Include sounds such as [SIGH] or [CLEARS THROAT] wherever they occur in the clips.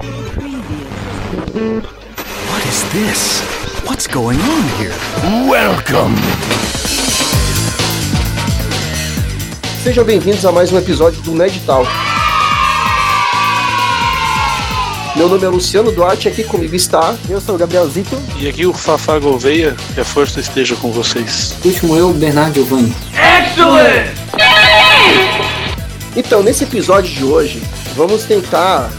What is this? What's going on here? Welcome! Sejam bem-vindos a mais um episódio do Ned Talk. Meu nome é Luciano Duarte, aqui comigo está. Eu sou o Gabriel Zito. E aqui o Fafá Gouveia, que a força esteja com vocês. Último eu, Bernardo Giovanni. Excellent! Então, nesse episódio de hoje, vamos tentar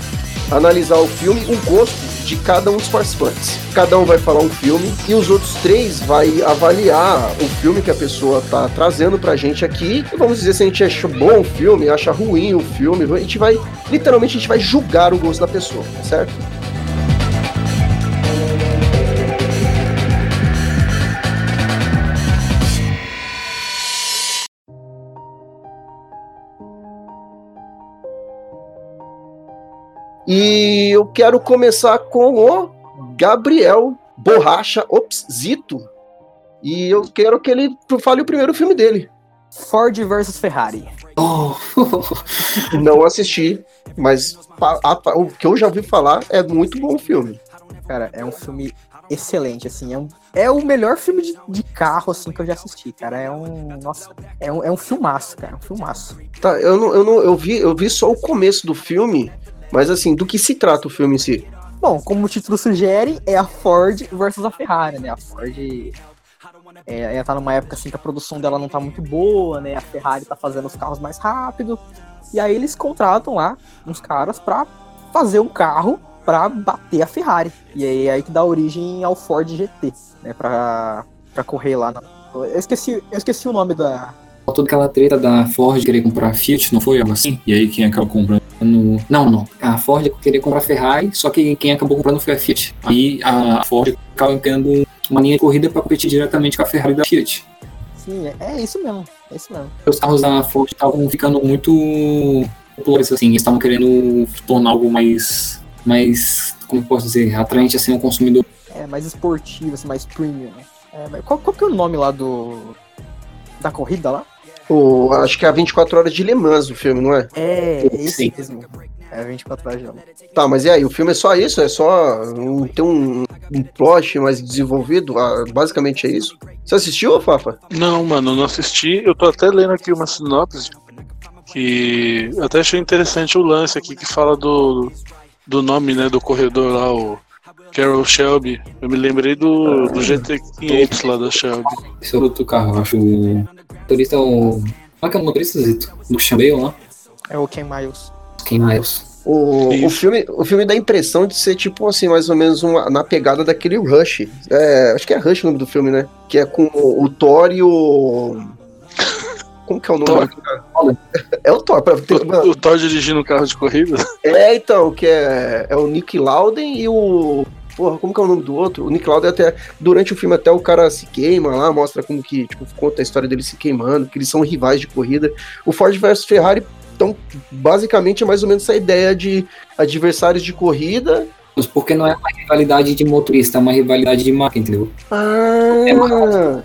analisar o filme, o gosto de cada um dos participantes. Cada um vai falar um filme e os outros três vai avaliar o filme que a pessoa tá trazendo pra gente aqui. E vamos dizer se a gente acha bom o filme, acha ruim o filme. A gente vai, literalmente, a gente vai julgar o gosto da pessoa, certo? E eu quero começar com o Gabriel Borracha Ops Zito. E eu quero que ele fale o primeiro filme dele. Ford versus Ferrari. Oh. Não assisti, mas a, a, o que eu já ouvi falar é muito bom o filme. Cara, é um filme excelente, assim. É, um, é o melhor filme de, de, carro, assim, que eu já assisti, cara. É um. Nossa, é um, é um filmaço, cara. Um filmaço. Tá, eu não, eu não. Eu vi, eu vi só o começo do filme. Mas assim, do que se trata o filme em si? Bom, como o título sugere, é a Ford versus a Ferrari, né? A Ford é, ela tá numa época assim que a produção dela não tá muito boa, né? A Ferrari tá fazendo os carros mais rápido. E aí eles contratam lá uns caras pra fazer um carro pra bater a Ferrari. E aí é aí que dá origem ao Ford GT, né? Pra, pra correr lá. Na... Eu, esqueci, eu esqueci o nome da, toda aquela treta da Ford querer comprar a Fiat, não foi algo assim? E aí quem acabou comprando. Não, não. A Ford queria comprar a Ferrari, só que quem acabou comprando foi a Fiat. Aí a Ford acabou tendo uma linha de corrida para competir diretamente com a Ferrari da Fiat. Sim, é, é isso mesmo. É isso mesmo. Os carros da Ford estavam ficando muito populares, assim, estavam querendo tornar algo mais. mais. como posso dizer? atraente assim ao consumidor. É, mais esportivo, assim, mais premium. É, qual, qual que é o nome lá do. Da corrida lá? O, acho que é a 24 Horas de Le Mans o filme, não é? É, esse mesmo. É 24 Horas de Le Mans. Tá, mas e aí? O filme é só isso? É só um, ter um, um plot mais desenvolvido? Ah, basicamente é isso? Você assistiu, Fafa? Não, mano, não assisti. Eu tô até lendo aqui uma sinopse que até achei interessante o lance aqui que fala do, do nome, né, do corredor lá, o Carol Shelby. Eu me lembrei do, do GT500 lá da Shelby. Esse é outro carro, eu acho motorista é o. Como é que é o motorista, Zito? Do Chambale lá? É o Ken Miles. Ken Miles. O, o, filme, o filme dá a impressão de ser tipo assim, mais ou menos uma, na pegada daquele Rush. É, acho que é Rush o nome do filme, né? Que é com o, o Thor e o. Como que é o nome? Thor. [LAUGHS] É o Thor. Pra ter, o, o Thor dirigindo um carro de corrida? É, então, que é, é o Nick Lauden e o porra, como que é o nome do outro? O Nick Lauda até, durante o filme até o cara se queima lá, mostra como que, tipo, conta a história dele se queimando, que eles são rivais de corrida. O Ford versus Ferrari, então, basicamente é mais ou menos essa ideia de adversários de corrida. Porque não é uma rivalidade de motorista, é uma rivalidade de marca, entendeu? Ah... É uma,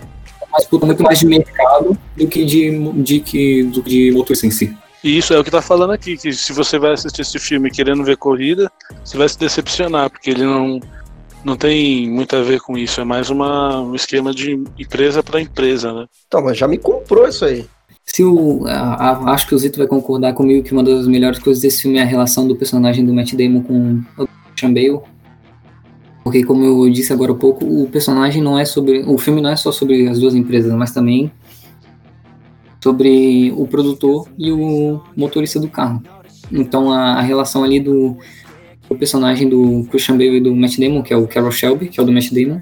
disputa muito mais de mercado do que de, de, de, do que de motorista em si. E isso é o que tá falando aqui, que se você vai assistir esse filme querendo ver corrida, você vai se decepcionar, porque ele não, não tem muito a ver com isso, é mais uma, um esquema de empresa para empresa, né? Então, mas já me comprou isso aí. Se o, a, a, acho que o Zito vai concordar comigo que uma das melhores coisas desse filme é a relação do personagem do Matt Damon com o Christian Bale. Porque, como eu disse agora há pouco, o personagem não é sobre. O filme não é só sobre as duas empresas, mas também sobre o produtor e o motorista do carro. Então, a, a relação ali do, o personagem do Christian Bale e do Matt Damon, que é o Carol Shelby, que é o do Matt Damon,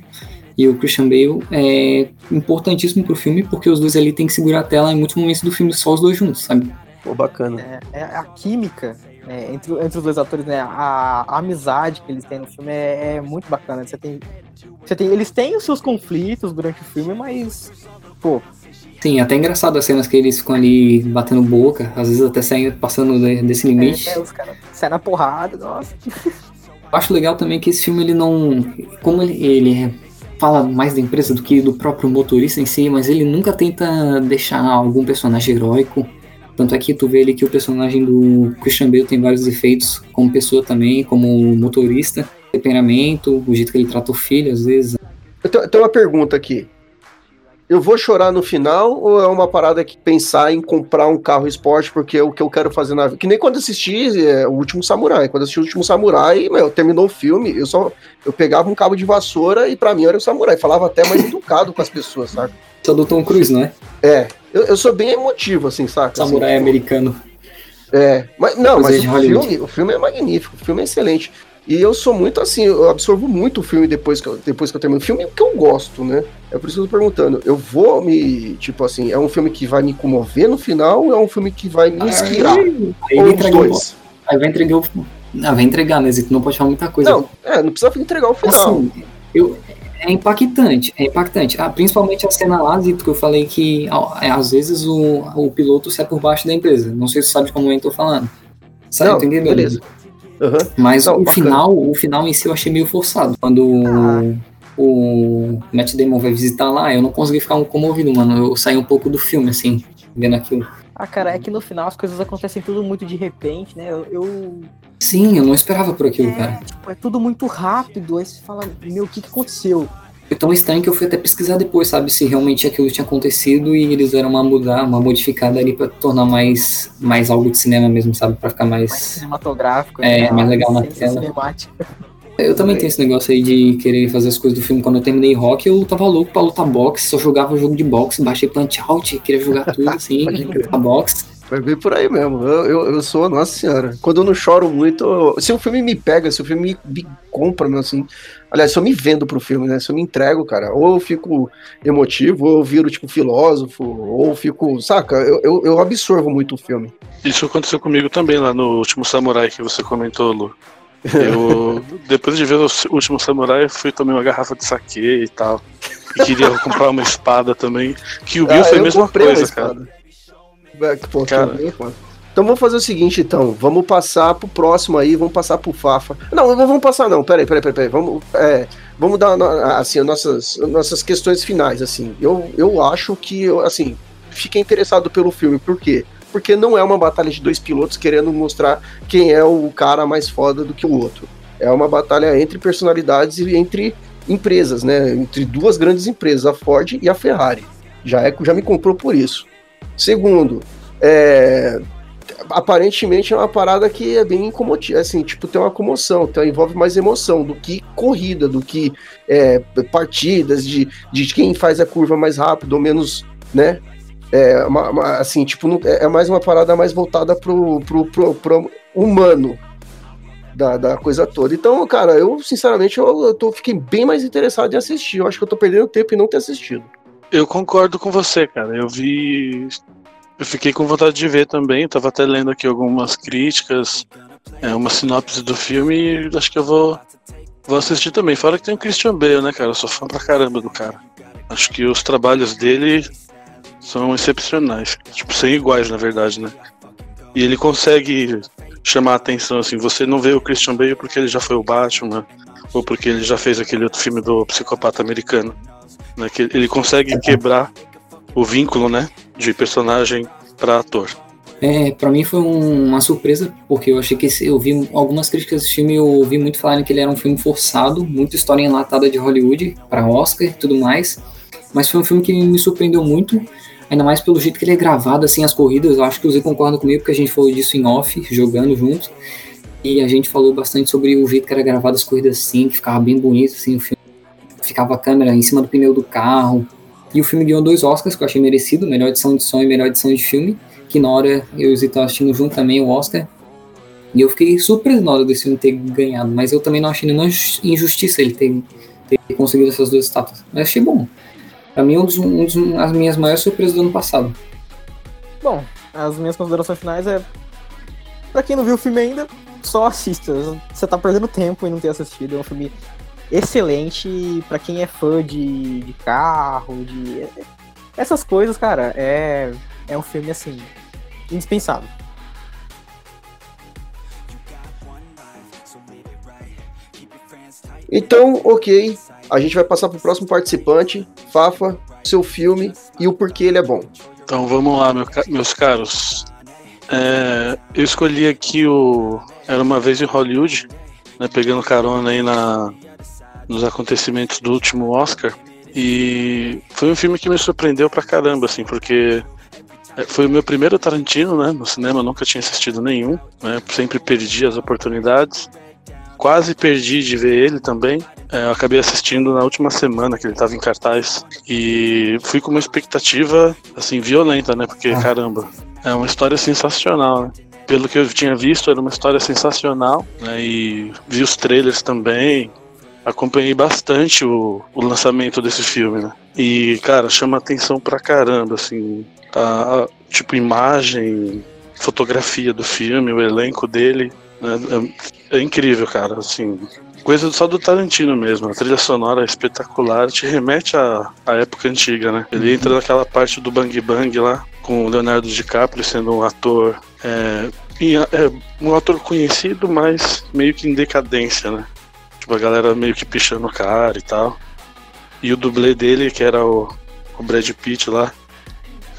e o Christian Bale é importantíssimo pro filme, porque os dois ali têm que segurar a tela em muitos momentos do filme, só os dois juntos, sabe? Pô, bacana. É, é a química né, entre, entre os dois atores, né? A, a, amizade que eles têm no filme é, é muito bacana. Você tem, você tem, eles têm os seus conflitos durante o filme, mas, pô, Sim, até engraçado as cenas que eles ficam ali batendo boca, às vezes até saindo, passando desse limite. É, é os caras saem na porrada, nossa. Eu acho legal também que esse filme ele não. Como ele, ele fala mais da empresa do que do próprio motorista em si, mas ele nunca tenta deixar algum personagem heróico Tanto é que tu vê ali que o personagem do Christian Bale tem vários efeitos, como pessoa também, como motorista, temperamento, o jeito que ele trata o filho, às vezes. Eu tenho, eu tenho uma pergunta aqui. Eu vou chorar no final ou é uma parada que pensar em comprar um carro esporte porque é o que eu quero fazer na vida? Que nem quando assisti é, O Último Samurai. Quando assisti O Último Samurai, meu, terminou o filme, eu só eu pegava um cabo de vassoura e pra mim era o samurai. Falava até mais educado com as pessoas, sabe? Só do Tom Cruise, não é? É, eu, eu sou bem emotivo, assim, saca? Samurai assim, americano. É, mas não, mas o filme, o filme é magnífico, o filme é excelente. E eu sou muito assim, eu absorvo muito o filme depois que eu, depois que eu termino o filme, porque eu gosto, né? É por isso que eu tô perguntando. Eu vou me, tipo assim, é um filme que vai me comover no final ou é um filme que vai me inspirar? Aí ou os entregou. dois? Aí vai entregar o. Ah, vai entregar, né, Zito? Não pode falar muita coisa. Não, é, não precisa entregar o final. Assim, eu, é impactante, é impactante. Ah, principalmente a cena lá, Zito, que eu falei que é, às vezes o, o piloto sai por baixo da empresa. Não sei se você sabe de como eu tô falando. Sabe, Não, tu entendeu? beleza. Aham. Mas Não, o bacana. final, o final em si eu achei meio forçado. Quando o Matt Damon vai visitar lá, eu não consegui ficar comovido, mano. Eu saí um pouco do filme, assim, vendo aquilo. Ah, cara, é que no final as coisas acontecem tudo muito de repente, né? Eu. eu- Sim, eu não esperava por aquilo, é, cara. tipo, é tudo muito rápido. Aí você fala, meu, o que, que aconteceu? Foi tão estranho que eu fui até pesquisar depois, sabe, se realmente aquilo tinha acontecido e eles deram uma mudar, uma modificada ali pra tornar mais, mais algo de cinema mesmo, sabe, Pra ficar Mais mais. cinematográfico. É, né? mais legal na tela. cinemática. Eu também tenho esse negócio aí de querer fazer as coisas do filme. Quando eu terminei rock, eu tava louco pra lutar boxe, só jogava jogo de boxe, baixei punch out, queria jogar tudo assim, [LAUGHS] lutar boxe. Vai bem por aí mesmo. Eu, eu, eu sou, nossa senhora. Quando eu não choro muito, eu- se o filme me pega, se o filme me, me compra, meu, assim. Aliás, se eu me vendo pro filme, né? Se eu me entrego, cara, ou eu fico emotivo, ou eu viro, tipo, filósofo, ou eu fico. Saca? Eu, eu, eu absorvo muito o filme. Isso aconteceu comigo também lá no último Samurai que você comentou, Lu. Eu, [LAUGHS] depois de ver o último Samurai, fui tomar uma garrafa de saque e tal. E queria comprar uma espada também. Que o Bill foi a Ah, mesma coisa, cara. Cara. também. Então vamos fazer o seguinte, então. Vamos passar pro próximo aí, vamos passar pro Fafa. Não, não vamos passar, não. Peraí, peraí, peraí. peraí. Vamos, é, vamos dar assim, as nossas, as nossas questões finais, assim. Eu, eu acho que, assim, fiquei interessado pelo filme. Por quê? Porque não é uma batalha de dois pilotos querendo mostrar quem é o cara mais foda do que o outro. É uma batalha entre personalidades e entre empresas, né? Entre duas grandes empresas, a Ford e a Ferrari. Já, é, já me comprou por isso. Segundo, é, aparentemente é uma parada que é bem incomotiva, assim, tipo, tem uma comoção, então envolve mais emoção do que corrida, do que é, partidas, de, de quem faz a curva mais rápido ou menos, né? É, uma- uma- assim, tipo, não- é é mais uma parada mais voltada pro, pro, pro, pro humano da, da coisa toda. Então, cara, eu, sinceramente, eu, eu tô, fiquei bem mais interessado em assistir. Eu acho que eu tô perdendo tempo em não ter assistido. Eu concordo com você, cara. Eu vi. Eu fiquei com vontade de ver também. Tava até lendo aqui algumas críticas, é, uma sinopse do filme e acho que eu vou, vou assistir também. Fora que tem o Christian Bale, né, cara? Eu sou fã pra caramba do cara. Acho que os trabalhos dele são excepcionais. Tipo, sem iguais, na verdade, né? E ele consegue chamar a atenção, assim. Você não vê o Christian Bale porque ele já foi o Batman, ou porque ele já fez aquele outro filme do psicopata americano. Né? Que ele consegue quebrar o vínculo, né? De personagem para ator. É, pra mim foi um- uma surpresa, porque eu achei que esse, eu vi algumas críticas desse filme, eu ouvi muito falarem que ele era um filme forçado, muita história enlatada de Hollywood para Oscar e tudo mais. Mas foi um filme que me surpreendeu muito, ainda mais pelo jeito que ele é gravado, assim, as corridas. Eu acho que o Zé concorda comigo, porque a gente falou disso em off, jogando juntos. E a gente falou bastante sobre o jeito que era gravado as corridas assim, que ficava bem bonito, assim, o filme. Ficava a câmera em cima do pneu do carro. E o filme ganhou dois Oscars, que eu achei merecido, melhor edição de som e melhor edição de filme que na hora eu e o Zito assistindo junto também o Oscar. E eu fiquei surpreso na hora desse filme ter ganhado, mas eu também não achei nenhuma injus- injustiça ele ter, ter conseguido essas duas estátuas. Mas achei bom. Pra mim, um dos, um dos as minhas maiores surpresas do ano passado. Bom, as minhas considerações finais é. Pra quem não viu o filme ainda, só assista. Você tá perdendo tempo em não ter assistido. É um filme excelente pra quem é fã de, de carro, de. Essas coisas, cara, é, é um filme assim. indispensável. Então, ok. A gente vai passar pro próximo participante. Fafa, seu filme e o porquê ele é bom. Então vamos lá, meu meus caros. É, eu escolhi aqui o Era uma vez em Hollywood, né, pegando carona aí na, nos acontecimentos do último Oscar. E foi um filme que me surpreendeu pra caramba, assim, porque é, foi o meu primeiro Tarantino, né? No cinema, nunca tinha assistido nenhum, né? Sempre perdi as oportunidades. Quase perdi de ver ele também. É, eu acabei assistindo na última semana que ele estava em cartaz. E fui com uma expectativa, assim, violenta, né? Porque, caramba, é uma história sensacional, né? Pelo que eu tinha visto, era uma história sensacional, né? E vi os trailers também, acompanhei bastante o, o lançamento desse filme, né? E, cara, chama atenção pra caramba, assim, a, a, tipo, imagem, fotografia do filme, o elenco dele, né? é, é, incrível, cara, assim, coisa só do Tarantino mesmo, a trilha sonora é espetacular, te remete à, à época antiga, né? Ele entra naquela parte do Bang Bang lá, com o Leonardo DiCaprio sendo um ator, é, é um ator conhecido, mas meio que em decadência, né? Tipo, a galera meio que pichando o cara e tal. E o dublê dele, que era o, o Brad Pitt lá,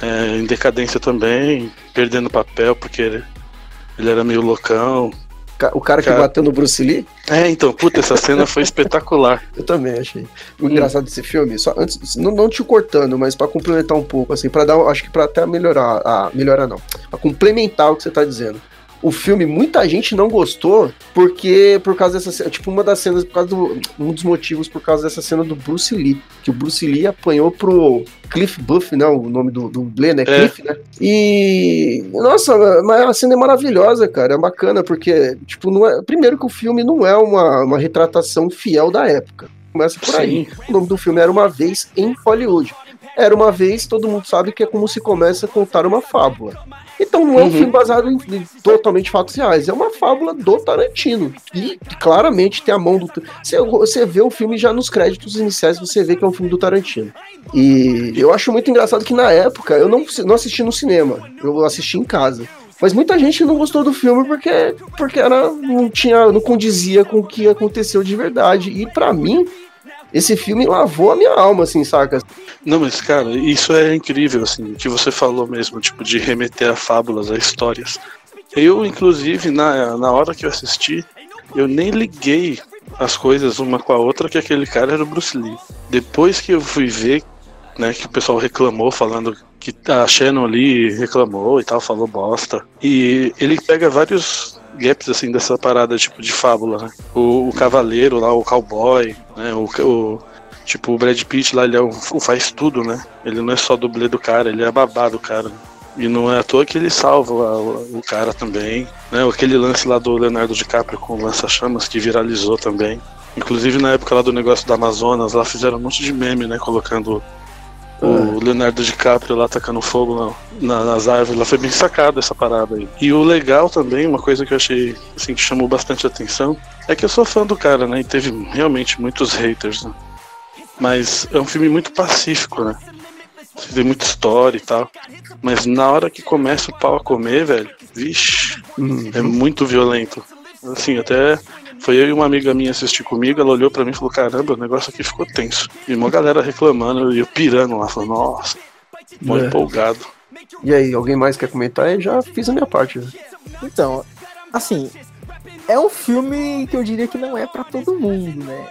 é, em decadência também, perdendo papel porque ele, ele era meio loucão. O cara que cara... bateu no Bruce Lee? É, então, puta, essa cena foi espetacular. [LAUGHS] Eu também achei. O hum. engraçado desse filme, só antes, não, não te cortando, mas para complementar um pouco, assim, para dar, acho que para até melhorar, ah, melhorar não, pra complementar o que você tá dizendo o filme, muita gente não gostou porque por causa dessa tipo uma das cenas por causa do um dos motivos por causa dessa cena do Bruce Lee, que o Bruce Lee apanhou pro Cliff Buff, né, o nome do, do dublê, né, é. Cliff, né? E nossa, mas a cena é maravilhosa, cara, é bacana porque tipo não é, primeiro que o filme não é uma, uma retratação fiel da época. Começa por aí. Sim. O nome do filme era Uma Vez em Hollywood. Era uma vez, todo mundo sabe que é como se começa a contar uma fábula. Então não é um uhum. filme baseado em, em, totalmente fatos reais, é uma fábula do Tarantino. E claramente tem a mão do. Você, você vê o filme já nos créditos iniciais, você vê que é um filme do Tarantino. E eu acho muito engraçado que na época eu não, não assisti no cinema, eu assisti em casa. Mas muita gente não gostou do filme porque, porque era, não tinha, não condizia com o que aconteceu de verdade. E para mim, esse filme lavou a minha alma, assim, saca? Não, mas, cara, isso é incrível, assim, que você falou mesmo, tipo, de remeter a fábulas, a histórias. Eu, inclusive, na, na hora que eu assisti, eu nem liguei as coisas uma com a outra que aquele cara era o Bruce Lee. Depois que eu fui ver, né, que o pessoal reclamou, falando que a Shannon ali reclamou e tal, falou bosta. E ele pega vários gaps assim dessa parada tipo de fábula, né? O, o cavaleiro lá, o cowboy, né? O, o, tipo o Brad Pitt lá, ele é um, faz tudo, né? Ele não é só dublê do cara, ele é babá do cara. E não é à toa que ele salva o, o cara também, né? Aquele lance lá do Leonardo DiCaprio com o lança-chamas que viralizou também. Inclusive na época lá do negócio da Amazonas, lá fizeram um monte de meme, né? Colocando o Leonardo DiCaprio lá tacando fogo na, na, nas árvores, lá foi bem sacado essa parada aí. E o legal também, uma coisa que eu achei assim, que chamou bastante atenção, é que eu sou fã do cara, né? E teve realmente muitos haters, né? Mas é um filme muito pacífico, né? Tem muita história e tal. Mas na hora que começa o pau a comer, velho, vixe, uhum. é muito violento. Assim, até foi eu e uma amiga minha assistir comigo, ela olhou para mim e falou: Caramba, o negócio aqui ficou tenso. E uma galera reclamando, e eu pirando lá, falando: Nossa, muito é. empolgado. E aí, alguém mais quer comentar? Eu já fiz a minha parte. Né? Então, assim, é um filme que eu diria que não é para todo mundo, né?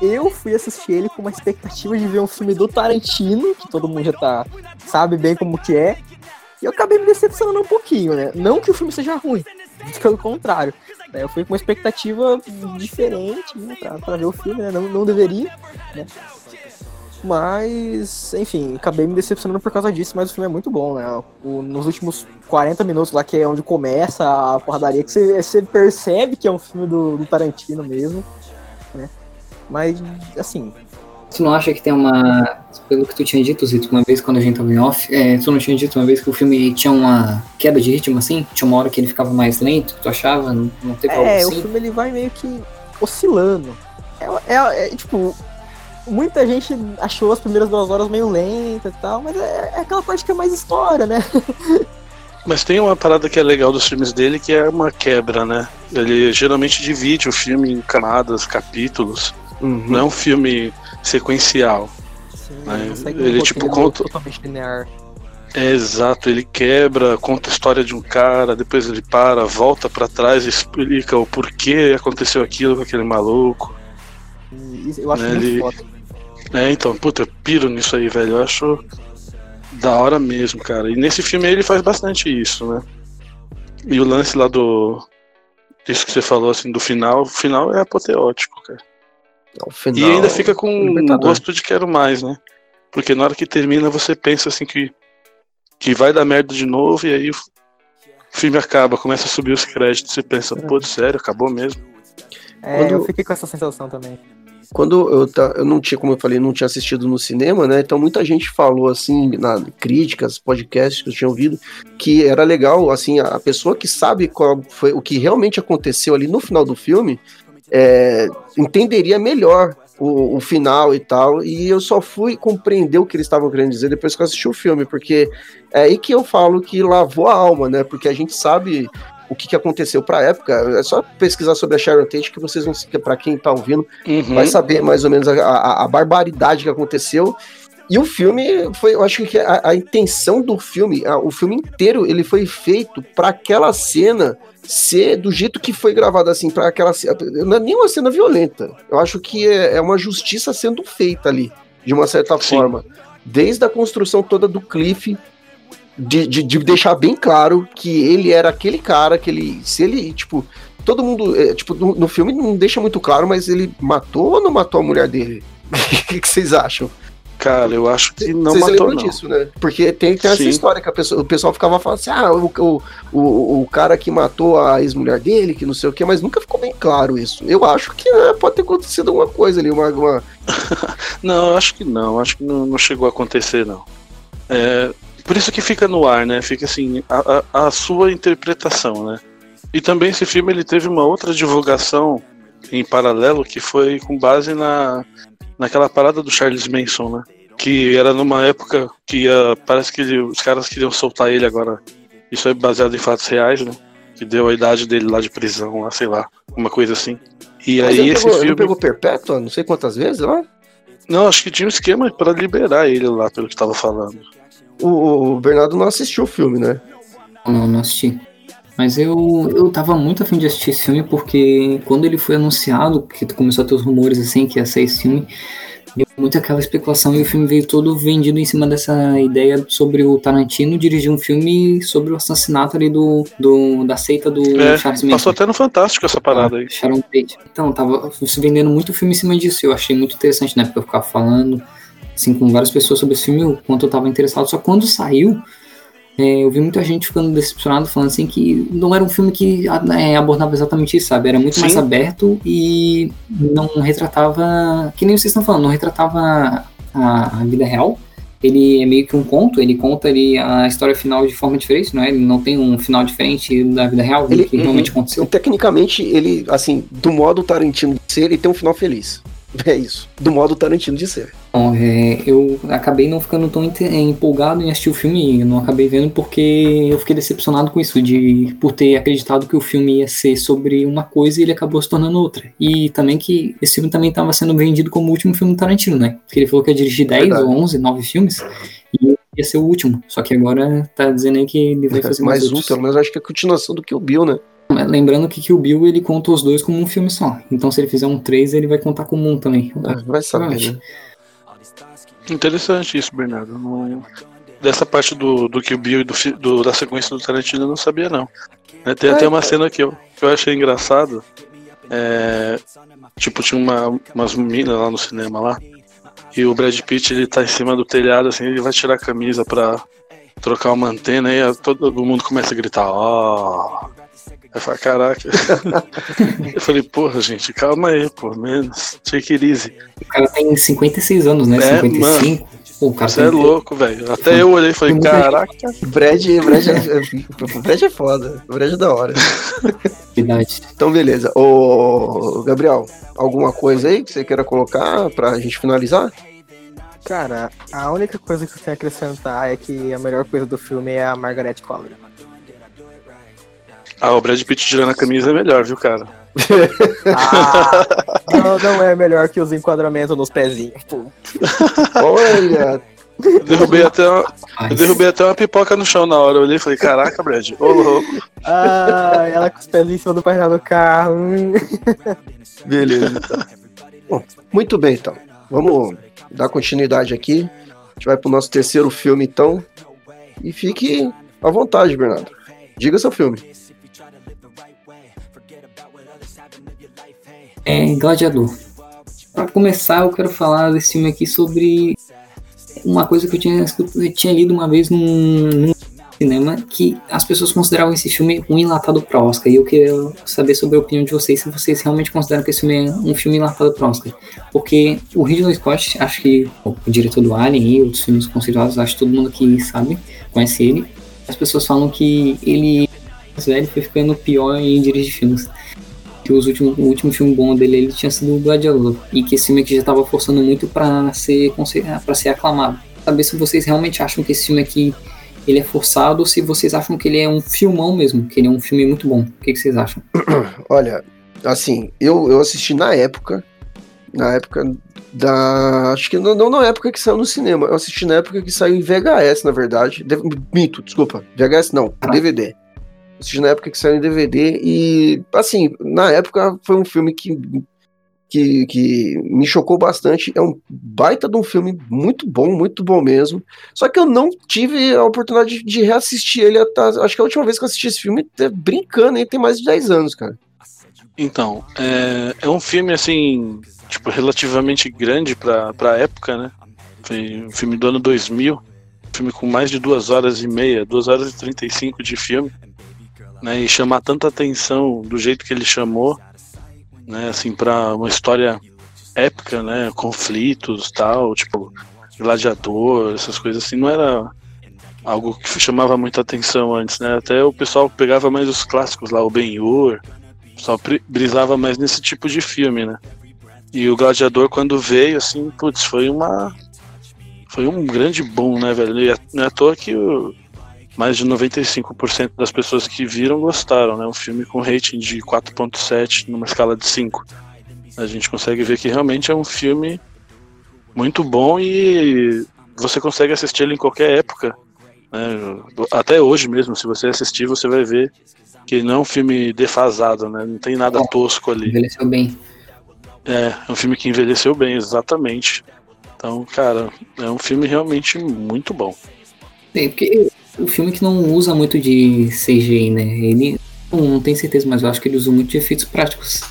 Eu fui assistir ele com uma expectativa de ver um filme do Tarantino, que todo mundo já tá sabe bem como que é. E eu acabei me decepcionando um pouquinho, né? Não que o filme seja ruim, pelo contrário. Né? Eu fui com uma expectativa diferente né, pra ver o filme, né? Não, não deveria, né? Mas, enfim, acabei me decepcionando por causa disso, mas o filme é muito bom, né? O, nos últimos 40 minutos lá, que é onde começa a porradaria, que você, você percebe que é um filme do, do Tarantino mesmo, né? Mas, assim, Tu não acha que tem uma. Pelo que tu tinha dito, Zito, uma vez quando a gente tava em off, é, tu não tinha dito uma vez que o filme tinha uma queda de ritmo assim? Tinha uma hora que ele ficava mais lento, tu achava? Não, não teve algo assim? É, o filme ele vai meio que oscilando. É, é, é, tipo. Muita gente achou as primeiras duas horas meio lentas e tal, mas é, é aquela parte que é mais história, né? [LAUGHS] Mas tem uma parada que é legal dos filmes dele, que é uma quebra, né? Ele geralmente divide o filme em camadas, capítulos. Uhum. Não é um filme sequencial. Sim, né? Ele, tipo, conta. Totalmente linear. É exato, ele quebra, conta a história de um cara, depois ele para, volta pra trás e explica o porquê aconteceu aquilo com aquele maluco. Isso eu acho Né, muito ele- foda. É, então, puta, eu piro nisso aí, velho. Eu acho da hora mesmo, cara. E nesse filme ele faz bastante isso, né? E o lance lá do. Isso que você falou, assim, do final, o final é apoteótico, cara. Final, E ainda fica com um gosto de quero mais, né? Porque na hora que termina você pensa assim que, que vai dar merda de novo e aí o filme acaba, começa a subir os créditos e pensa, pô, sério, acabou mesmo. É, Quando- eu fiquei com essa sensação também. Quando eu, ta- eu não tinha, como eu falei, não tinha assistido no cinema, né? Então muita gente falou assim, na críticas, podcasts que eu tinha ouvido, que era legal, assim, a pessoa que sabe qual foi o que realmente aconteceu ali no final do filme, é, entenderia melhor o, o final e tal. E eu só fui compreender o que eles estavam querendo dizer depois que eu assisti o filme, porque é aí que eu falo que lavou a alma, né? Porque a gente sabe o que, que aconteceu pra época. É só pesquisar sobre a Sharon Tate que vocês vão, para quem tá ouvindo, Uhum. vai saber mais ou menos a, a- a barbaridade que aconteceu. E o filme foi, eu acho que a, a intenção do filme, a- o filme inteiro, ele foi feito para aquela cena ser do jeito que foi gravado assim, para aquela não é nem uma cena violenta. Eu acho que é, é uma justiça sendo feita ali, de uma certa Sim. forma, desde a construção toda do Cliff. De, de, de deixar bem claro que ele era aquele cara que ele. Se ele, tipo, todo mundo, é, tipo, no, no filme não deixa muito claro, mas ele matou ou não matou a mulher dele? [LAUGHS] O que, que vocês acham? Cara, eu acho que não vocês matou, não. disso, né? Porque tem, tem essa história que pessoa- o pessoal ficava falando assim: ah, o, o, o, o cara que matou a ex-mulher dele, que não sei o quê, mas nunca ficou bem claro isso. Eu acho que é, pode ter acontecido alguma coisa ali, uma. uma- [LAUGHS] Não, eu acho que não. Acho que não, não chegou a acontecer, não. É, por isso que fica no ar, né? Fica assim, a, a, a sua interpretação, né? E também esse filme ele teve uma outra divulgação em paralelo que foi com base na, naquela parada do Charles Manson, né? Que era numa época que ia, parece que ele- os caras queriam soltar ele agora. Isso é baseado em fatos reais, né? Que deu a idade dele lá de prisão, lá, sei lá, uma coisa assim. E Mas aí ele esse pegou, ele filme. pegou perpétua, não sei quantas vezes lá. Não, acho que tinha um esquema pra liberar ele lá, pelo que tava falando. O, o Bernardo não assistiu o filme, né? Não, não assisti. Mas eu, eu tava muito afim de assistir esse filme porque quando ele foi anunciado, que começou a ter os rumores assim que ia sair esse filme, deu muito aquela especulação e o filme veio todo vendido em cima dessa ideia sobre o Tarantino dirigir um filme sobre o assassinato ali do, do da seita do É, Charles Manson. Passou até no Fantástico essa parada aí. Sharon Tate. Então, tava se vendendo muito filme em cima disso. Eu achei muito interessante, né? Porque eu ficava falando assim, com várias pessoas sobre esse filme, o quanto eu tava interessado. Só quando saiu, é, eu vi muita gente ficando decepcionado, falando assim que não era um filme que é, abordava exatamente isso, sabe? Era muito mais Sim. aberto e não retratava. Que nem vocês estão falando, não retratava a, a vida real. Ele é meio que um conto, ele conta ali a história final de forma diferente, não é? Ele não tem um final diferente da vida real, do que Uhum. realmente aconteceu. Tecnicamente, ele, assim, do modo Tarantino de ser, ele tem um final feliz. [LAUGHS] É isso. Do modo Tarantino de ser. Bom, é, eu acabei não ficando tão inte- empolgado em assistir o filme, eu não acabei vendo porque eu fiquei decepcionado com isso, de por ter acreditado que o filme ia ser sobre uma coisa e ele acabou se tornando outra. E também que esse filme também estava sendo vendido como o último filme do Tarantino, né? Porque ele falou que ia dirigir 10 Verdade. ou 11, 9 filmes e ia ser o último. Só que agora tá dizendo aí que ele vai fazer mais, Mais um, pelo menos, acho que é a continuação do que o Bill, né? Mas Lembrando que, que o Bill ele conta os dois como um filme só. Então se ele fizer um 3, ele vai contar como um também. Vai saber, né? Interessante isso, Bernardo. Não- Dessa parte do, do que o Bill e do, do- da sequência do Tarantino eu não sabia, não. Né, Tem até uma cena que eu, que eu achei engraçado. É, tipo, tinha uma, umas meninas lá no cinema lá. E o Brad Pitt ele tá em cima do telhado, assim, ele vai tirar a camisa pra trocar uma antena e todo mundo começa a gritar, ó. Eu falei, caraca. eu falei, porra, gente, calma aí, pô, menos. Take it easy. O cara tem 56 anos, né? É, 55. Pô, o cara Você é louco, velho. Até eu olhei e falei, caraca. Brad, Brad, é, Brad é foda. Brad é da hora. [LAUGHS] idade. Então, beleza. Ô, Gabriel, alguma coisa aí que você queira colocar pra gente finalizar? Cara, a única coisa que eu tenho a acrescentar é que a melhor coisa do filme é a Margaret Qualley. Ah, o Brad Pitt tirando a camisa é melhor, viu, cara? Ah, [LAUGHS] não, não é melhor que os enquadramentos nos pezinhos. Pô. Olha, Eu derrubei até uma, eu derrubei até uma pipoca no chão na hora. Eu olhei e falei, caraca, Brad, ô louco. Ah, ela com os pés em cima do painel do carro. Hum. Beleza, então. Bom, muito bem, então. Vamos dar continuidade aqui. A gente vai pro nosso terceiro filme, então. E fique à vontade, Bernardo. Diga seu filme. É Gladiador. Pra começar, eu quero falar desse filme aqui sobre uma coisa que eu tinha, eu tinha lido uma vez num, num cinema que as pessoas consideravam esse filme um enlatado para Oscar. E eu queria saber sobre a opinião de vocês, se vocês realmente consideram que esse filme é um filme enlatado para Oscar. Porque o Ridley Scott, acho que o diretor do Alien e outros filmes conceituados, acho que todo mundo aqui sabe, conhece ele. As pessoas falam que ele, mais velho, foi ficando pior em dirigir filmes que os últimos, o último filme bom dele ele tinha sido o Gladiador e que esse filme aqui já estava forçando muito para ser para ser aclamado. Saber se vocês realmente acham que esse filme aqui ele é forçado ou se vocês acham que ele é um filmão mesmo, que ele é um filme muito bom. O que, que vocês acham? [CLEARS THROAT] Olha, assim, eu, eu assisti na época, na época da. Acho que não, não na época que saiu no cinema, eu assisti na época que saiu em VHS, na verdade. De, mito, desculpa. VHS não, DVD assisti na época que saiu em DVD e, assim, na época foi um filme que, que, que me chocou bastante. É um baita de um filme muito bom, muito bom mesmo. Só que eu não tive a oportunidade de reassistir ele. Até, acho que a última vez que eu assisti esse filme, é brincando, tem mais de 10 anos, cara. Então, é, é um filme, assim, tipo, relativamente grande pra, pra época, né? Foi um filme do ano 2000. filme com mais de duas horas e meia, duas horas e 35 de filme né, e chamar tanta atenção do jeito que ele chamou, né, assim, para uma história épica, né, conflitos, tal, tipo gladiador, essas coisas assim, não era algo que chamava muita atenção antes, né? Até o pessoal pegava mais os clássicos lá, o Ben-Hur, pessoal brisava mais nesse tipo de filme, né? E o Gladiador quando veio, assim, putz, foi uma foi um grande boom, né, velho? E não é à toa que o, mais de 95% das pessoas que viram gostaram, né? Um filme com rating de 4.7 numa escala de 5. A gente consegue ver que realmente é um filme muito bom e você consegue assistir ele em qualquer época. Né? Até hoje mesmo, se você assistir, você vai ver que não é um filme defasado, né? Não tem nada tosco ali. Envelheceu bem. É, é um filme que envelheceu bem, exatamente. Então, cara, é um filme realmente muito bom. Sim, porque o filme que não usa muito de CGI, né? Ele não tenho certeza, mas eu acho que ele usa muito de efeitos práticos.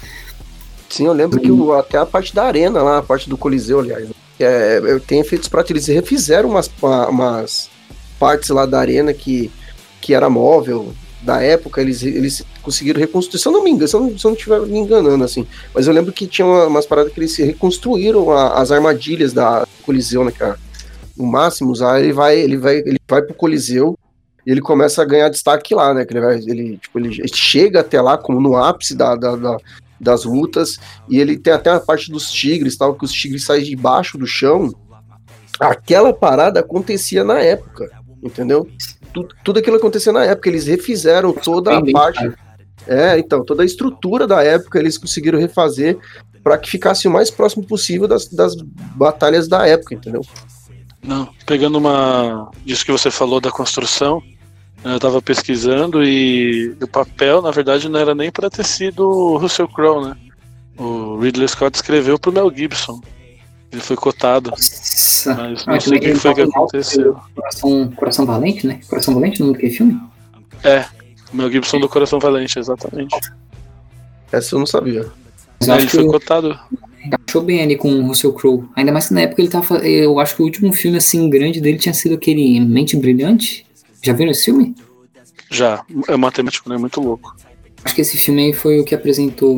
Sim, eu lembro que o, até a parte da arena lá, a parte do Coliseu, aliás, é, tem efeitos práticos. Eles refizeram umas, umas partes lá da arena que, que era móvel da época, eles, eles conseguiram reconstruir. Se eu não me engano, se eu não, se eu não estiver me enganando, assim, mas eu lembro que tinha umas paradas que eles reconstruíram a, as armadilhas da Coliseu, né, cara? O Máximos, aí ele vai, ele vai, ele vai pro Coliseu e ele começa a ganhar destaque lá, né? Que ele, vai, ele, tipo, ele chega até lá como no ápice da, da, da, das lutas e ele tem até a parte dos tigres, tal, que os tigres saem debaixo do chão. Aquela parada acontecia na época, entendeu? Tudo, tudo aquilo acontecia na época. Eles refizeram toda a parte. É, então, toda a estrutura da época eles conseguiram refazer para que ficasse o mais próximo possível das, das batalhas da época, entendeu? Não, pegando uma. disso que você falou da construção, eu estava pesquisando e o papel, na verdade, não era nem para ter sido o Russell Crowe, né? O Ridley Scott escreveu pro Mel Gibson. Ele foi cotado. Nossa. Mas não sei o que foi que aconteceu. Coração, Coração Valente, né? Coração Valente, no nome daquele filme? É, o Mel Gibson do Coração Valente, exatamente. Essa eu não sabia. É, ele foi cotado encaixou bem ali com o Russell Crowe. Ainda mais que na época ele tava. Eu acho que o último filme assim grande dele tinha sido aquele Mente Brilhante. Já viram esse filme? Já. É matemático, né? Muito louco. Acho que esse filme aí foi o que apresentou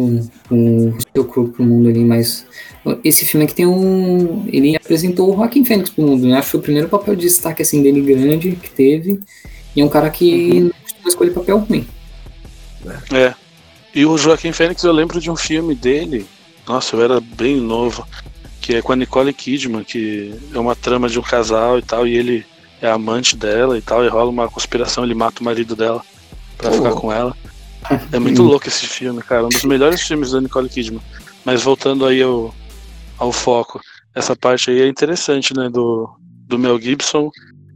o Russell Crowe pro mundo ali, mas esse filme aqui tem um. Ele apresentou o Joaquim Fênix pro mundo, né? Acho que foi o primeiro papel de destaque assim dele grande que teve. E é um cara que uhum. não costuma escolher papel ruim. É. E o Joaquim Fênix, eu lembro de um filme dele nossa, eu era bem novo. Que é com a Nicole Kidman, que é uma trama de um casal e tal, e ele é amante dela e tal, e rola uma conspiração, ele mata o marido dela pra oh. ficar com ela. É muito louco esse filme, cara. Um dos melhores filmes da Nicole Kidman. Mas voltando aí ao, ao foco, essa parte aí é interessante, né? Do, do Mel Gibson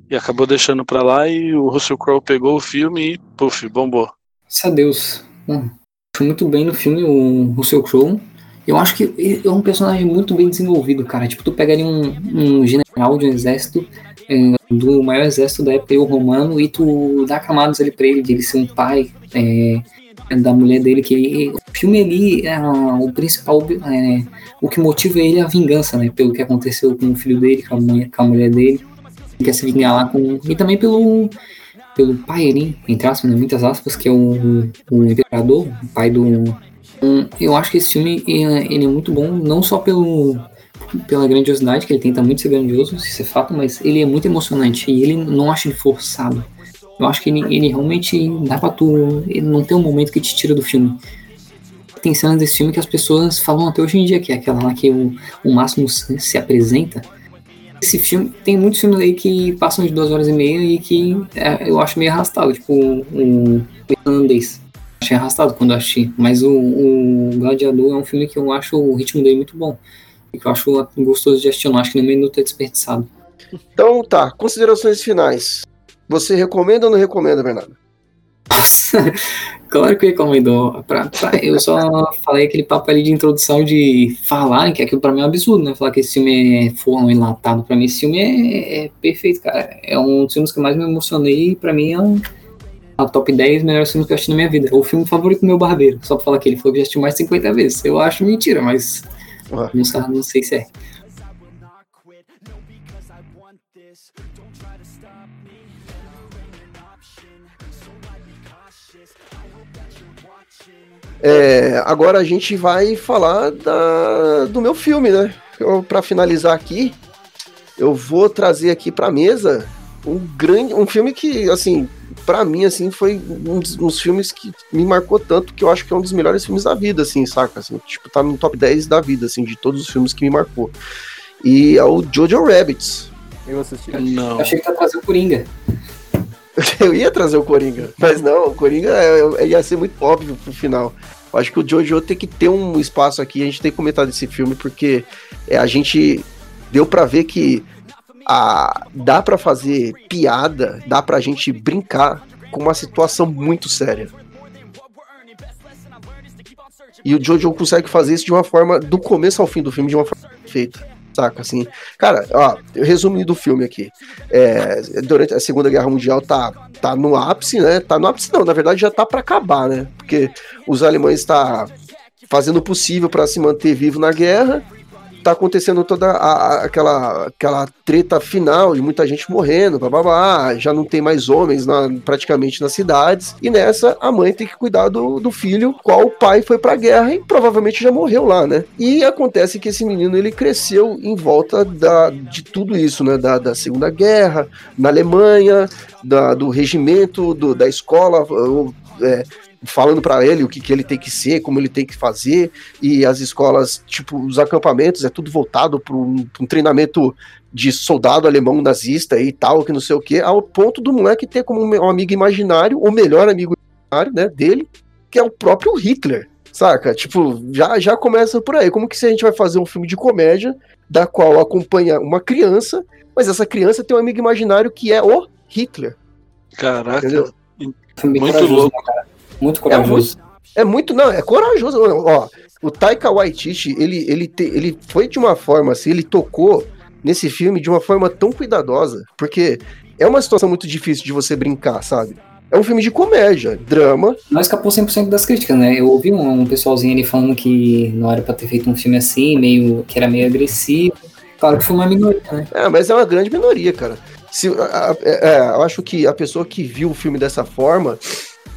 e acabou deixando pra lá e o Russell Crowe pegou o filme e, puf, bombou. Graças a Deus. Hum, Foi muito bem no filme o Russell Crowe. Eu acho que ele é um personagem muito bem desenvolvido, cara. Tipo, tu pegaria um, um general de um exército, é, do maior exército da época, romano, e tu dá camadas ali pra ele, de ele ser um pai é, da mulher dele, que ele- o filme ali, é, o principal, é, o que motiva ele é a vingança, né? Pelo que aconteceu com o filho dele, com a, mãe, com a mulher dele. Ele quer se vingar lá com. E também pelo pelo pai ali, entre aspas, né, muitas aspas, que é o, o imperador, o pai do. Eu acho que esse filme ele, ele é muito bom, não só pelo pela grandiosidade, que ele tenta muito ser grandioso, isso é fato, mas ele é muito emocionante e ele não acha ele forçado. Eu acho que ele, ele realmente dá pra tu. Ele não tem um momento que te tira do filme. Tem cenas desse filme que as pessoas falam até hoje em dia, que é aquela lá que o, o Máximo se apresenta. Esse filme, tem muitos filmes aí que passam de duas horas e meia e que é, eu acho meio arrastado, tipo o, o irlandês. Achei arrastado quando eu assisti, mas o, o Gladiador é um filme que eu acho o ritmo dele muito bom. E que eu acho gostoso de assistir, eu não acho que nem minuto é desperdiçado. Então tá, considerações finais. Você recomenda ou não recomenda, Bernardo? Nossa, [LAUGHS] claro que recomendo. Pra, pra- eu só falei aquele papo ali de introdução de falar, que aquilo pra mim é um absurdo, né? Falar que esse filme é forno enlatado. Pra mim, esse filme é, é perfeito, cara. É um dos filmes que eu mais me emocionei e pra mim é um. A top 10 melhores filmes que eu assisti na minha vida. É o filme favorito do meu barbeiro. Só pra falar que ele falou que já assistiu mais de 50 vezes. Eu acho mentira, mas. Ah. Não, sei- não sei se é. É, agora a gente vai falar da- do meu filme, né? Pra finalizar aqui, eu vou trazer aqui pra mesa um grande, um filme que, assim, pra mim, assim, foi um dos, uns filmes que me marcou tanto que eu acho que é um dos melhores filmes da vida, assim, saca? Assim, tipo, tá no top 10 da vida, assim, de todos os filmes que me marcou. E é o Jojo Rabbits. Eu assisti. Não. Eu achei que tá trazendo Coringa. [LAUGHS] Eu ia trazer o Coringa, mas não, o Coringa é- é- ia ser muito óbvio pro final. Eu acho que o Jojo tem que ter um espaço aqui, a gente tem que comentar desse filme, porque é, a gente deu pra ver que a, dá pra fazer piada, dá pra gente brincar com uma situação muito séria. E o Jojo consegue fazer isso de uma forma, do começo ao fim do filme, de uma forma perfeita. Saca, assim. Cara, ó, eu resumi do filme aqui. É, durante a Segunda Guerra Mundial tá, tá no ápice, né? Tá no ápice não, na verdade já tá pra acabar, né? Porque os alemães tá fazendo o possível para se manter vivo na guerra. Tá acontecendo toda a- aquela, aquela treta final de muita gente morrendo, babá, já não tem mais homens na- praticamente nas cidades. E nessa, a mãe tem que cuidar do, do filho, qual o pai foi pra guerra e provavelmente já morreu lá, né? E acontece que esse menino ele cresceu em volta da, de tudo isso, né? Da, da Segunda Guerra, na Alemanha, da- do regimento, do- da escola, é, falando pra ele o que, que ele tem que ser, como ele tem que fazer, e as escolas, tipo, os acampamentos, é tudo voltado para um, pra um treinamento de soldado alemão nazista e tal, que não sei o que, ao ponto do moleque ter como um amigo imaginário, o melhor amigo imaginário, né, dele, que é o próprio Hitler. Saca? Tipo, já, já começa por aí. Como que se a gente vai fazer um filme de comédia da qual acompanha uma criança, mas essa criança tem um amigo imaginário que é o Hitler. Caraca. Entendeu? Muito louco. né, cara? Muito corajoso. É muito, não, é corajoso. Ó, o Taika Waititi, ele, ele, te- ele foi de uma forma assim, ele tocou nesse filme de uma forma tão cuidadosa, porque é uma situação muito difícil de você brincar, sabe? É um filme de comédia, drama. Não escapou 100% das críticas, né? Eu ouvi um, um pessoalzinho ali falando que não era pra ter feito um filme assim, meio que era meio agressivo. Claro que foi uma minoria, né? É, mas é uma grande minoria, cara. Se, a- a- é, é, eu acho que a pessoa que viu o filme dessa forma,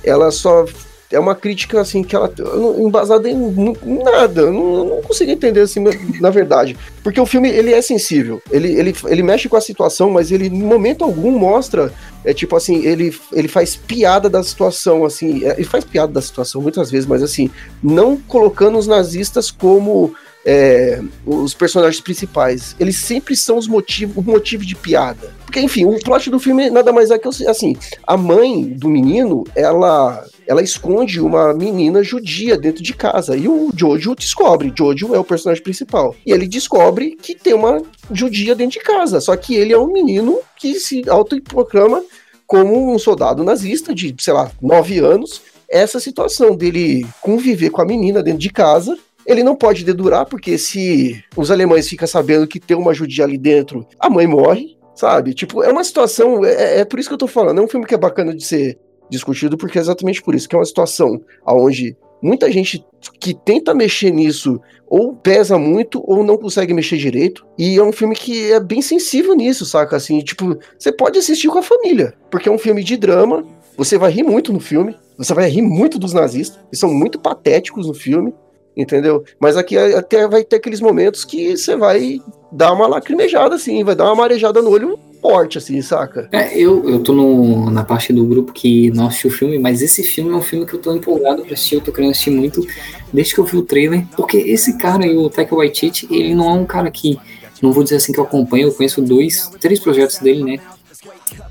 ela só. É uma crítica, assim, que ela. embasada em, em nada. Eu não, eu não consigo entender, assim, na verdade. Porque o filme, ele é sensível. Ele, ele, ele mexe com a situação, mas ele, em momento algum, mostra. É tipo assim, ele, ele faz piada da situação, assim. é, ele faz piada da situação muitas vezes, mas assim, não colocando os nazistas como é, os personagens principais, eles sempre são os motivos, o motivo de piada. Porque, enfim, o plot do filme nada mais é que assim, a mãe do menino, ela ela esconde uma menina judia dentro de casa. E o Jojo descobre. Jojo é o personagem principal. E ele descobre que tem uma judia dentro de casa. Só que ele é um menino que se autoproclama como um soldado nazista de, sei lá, nove anos. Essa situação dele conviver com a menina dentro de casa ele não pode dedurar, porque se os alemães ficam sabendo que tem uma judia ali dentro, a mãe morre, sabe? Tipo, é uma situação. É, é, por isso que eu tô falando. É um filme que é bacana de ser discutido, porque é exatamente por isso, que é uma situação onde muita gente que tenta mexer nisso ou pesa muito ou não consegue mexer direito. E é um filme que é bem sensível nisso, saca? Assim, tipo, você pode assistir com a família, porque é um filme de drama, você vai rir muito no filme, você vai rir muito dos nazistas, eles são muito patéticos no filme, entendeu? Mas aqui até vai ter aqueles momentos que você vai dar uma lacrimejada, assim, vai dar uma marejada no olho forte, assim, saca? É, eu, eu tô no, na parte do grupo que não assistiu o filme, mas esse filme é um filme que eu tô empolgado pra assistir, eu tô querendo assistir muito, desde que eu vi o trailer, porque esse cara aí, o Taika Waititi, ele não é um cara que, não vou dizer assim que eu acompanho, eu conheço dois, três projetos dele, né?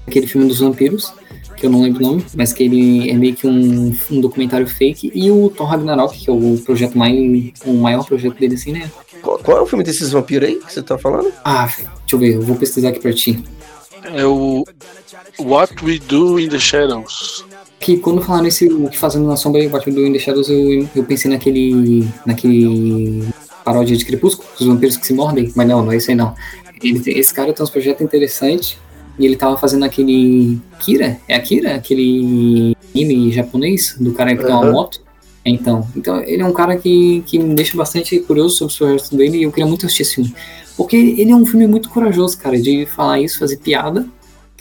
Aquele filme dos vampiros, que eu não lembro o nome, mas que ele é meio que um, um documentário fake, e o Thor Ragnarok, que é o projeto mais, o maior projeto dele, assim, né? Qual, qual é o filme desses vampiros aí que você tá falando? Ah, deixa eu ver, eu vou pesquisar aqui pra ti. É o What We Do in the Shadows. Que quando falaram esse o que fazendo na sombra e What We Do in the Shadows, eu, eu pensei naquele. naquele paródia de Crepúsculo, os vampiros que se mordem, mas não, não é isso aí não. Ele, esse cara tem uns projetos interessantes e ele tava fazendo aquele Kira, é a Kira? Aquele anime japonês do cara que uhum. tem uma moto. Então, então ele é um cara que, que me deixa bastante curioso sobre os projetos dele e eu queria muito assistir esse filme. Porque ele é um filme muito corajoso, cara, de falar isso, fazer piada,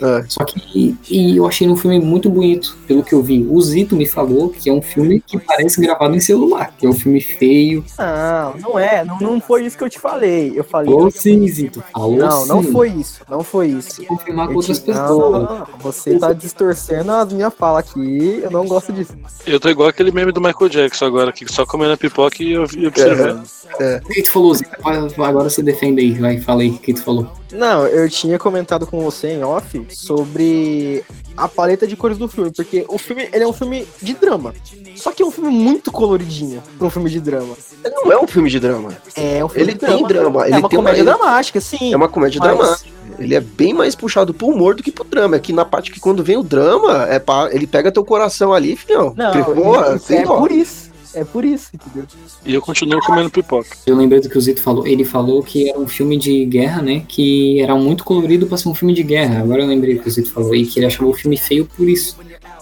é. Só que e eu achei um filme muito bonito, pelo que eu vi. O Zito me falou que é um filme que parece gravado em celular, que é um filme feio. Não, não é. Não, não foi isso que eu te falei. Eu falei. Falou sim, Zito. Falou não, sim. não foi isso. Não foi isso. Confirmar com outras pessoas. Não, você tá distorcendo a minha fala aqui. Eu não gosto disso. Eu tô igual aquele meme do Michael Jackson agora, que só comendo a pipoca e eu observando. É. é. O que tu falou, Zito? Agora você defende aí, vai, fala aí o que tu falou. Não, eu tinha comentado com você em off sobre a paleta de cores do filme, porque o filme ele é um filme de drama. Só que é um filme muito coloridinho para um filme de drama. Ele não é um filme de drama. É um filme ele de drama. Tem drama. É ele uma tem comédia uma... dramática, sim. É uma comédia mas... dramática. Ele é bem mais puxado pro humor do que pro drama. É que na parte que quando vem o drama, é pra... ele pega teu coração ali, filhão. Não, Porra, é, é por isso. É por isso, entendeu? E eu continuo comendo pipoca. Eu lembrei do que o Zito falou. Ele falou que era um filme de guerra, né? Que era muito colorido pra ser um filme de guerra. Agora eu lembrei do que o Zito falou. E que ele achou o filme feio por isso.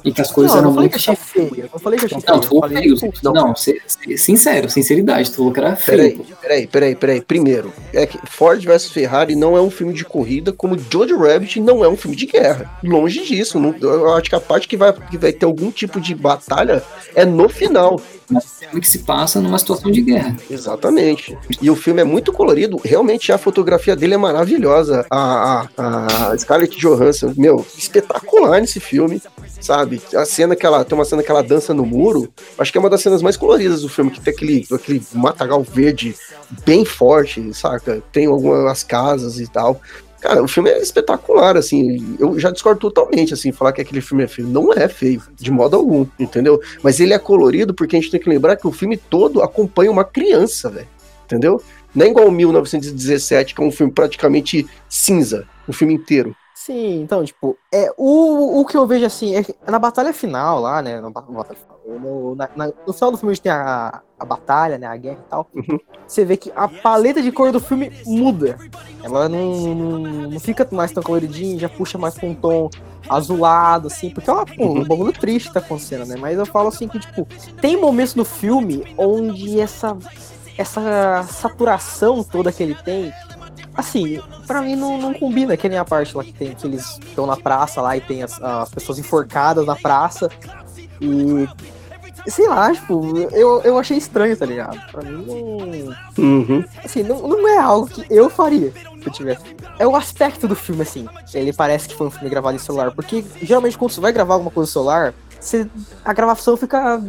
E que as coisas não, eram não muito. Que achei feio. Eu não falei que achei não, feio. Tu falou feio. Não, não se, se, sincero, sinceridade. Tu falou que era feio. Peraí, peraí, peraí, peraí. Primeiro, é que Ford vs Ferrari não é um filme de corrida, como Jojo Rabbit não é um filme de guerra. Longe disso. Não, eu acho que a parte que vai, que vai ter algum tipo de batalha é no final mas filme que se passa numa situação de guerra. Exatamente. E o filme é muito colorido, realmente a fotografia dele é maravilhosa. A, a, a Scarlett Johansson, meu, espetacular nesse filme, sabe? A cena que ela tem uma cena que ela dança no muro, acho que é uma das cenas mais coloridas do filme, que tem aquele, aquele matagal verde bem forte, saca? Tem algumas casas e tal. Cara, o filme é espetacular, assim. Eu já discordo totalmente, assim, falar que aquele filme é feio. Não é feio, de modo algum, entendeu? Mas ele é colorido porque a gente tem que lembrar que o filme todo acompanha uma criança, velho. Entendeu? Não é igual 1917, que é um filme praticamente cinza, o filme inteiro. Sim, então, tipo, é, o, o que eu vejo assim, é na batalha final lá, né? Na, no, na, na, no final do filme a gente tem a, a batalha, né? A guerra e tal. Uhum. Você vê que a paleta de cor do filme muda. Ela não, não, não fica mais tão coloridinha, já puxa mais pra um tom azulado, assim, porque é uma, pô, um bagulho triste que tá acontecendo, né? Mas eu falo assim que, tipo, tem momentos no filme onde essa, essa saturação toda que ele tem assim, para mim não, não combina, que nem a parte lá que tem que eles estão na praça lá e tem as, as pessoas enforcadas na praça. E sei lá, tipo, eu, eu achei estranho, tá ligado? Pra mim não. Uhum. Assim, não, não é algo que eu faria se eu tivesse. É o aspecto do filme, assim. Ele parece que foi um filme gravado em celular. Porque geralmente quando você vai gravar alguma coisa no celular, você, a gravação fica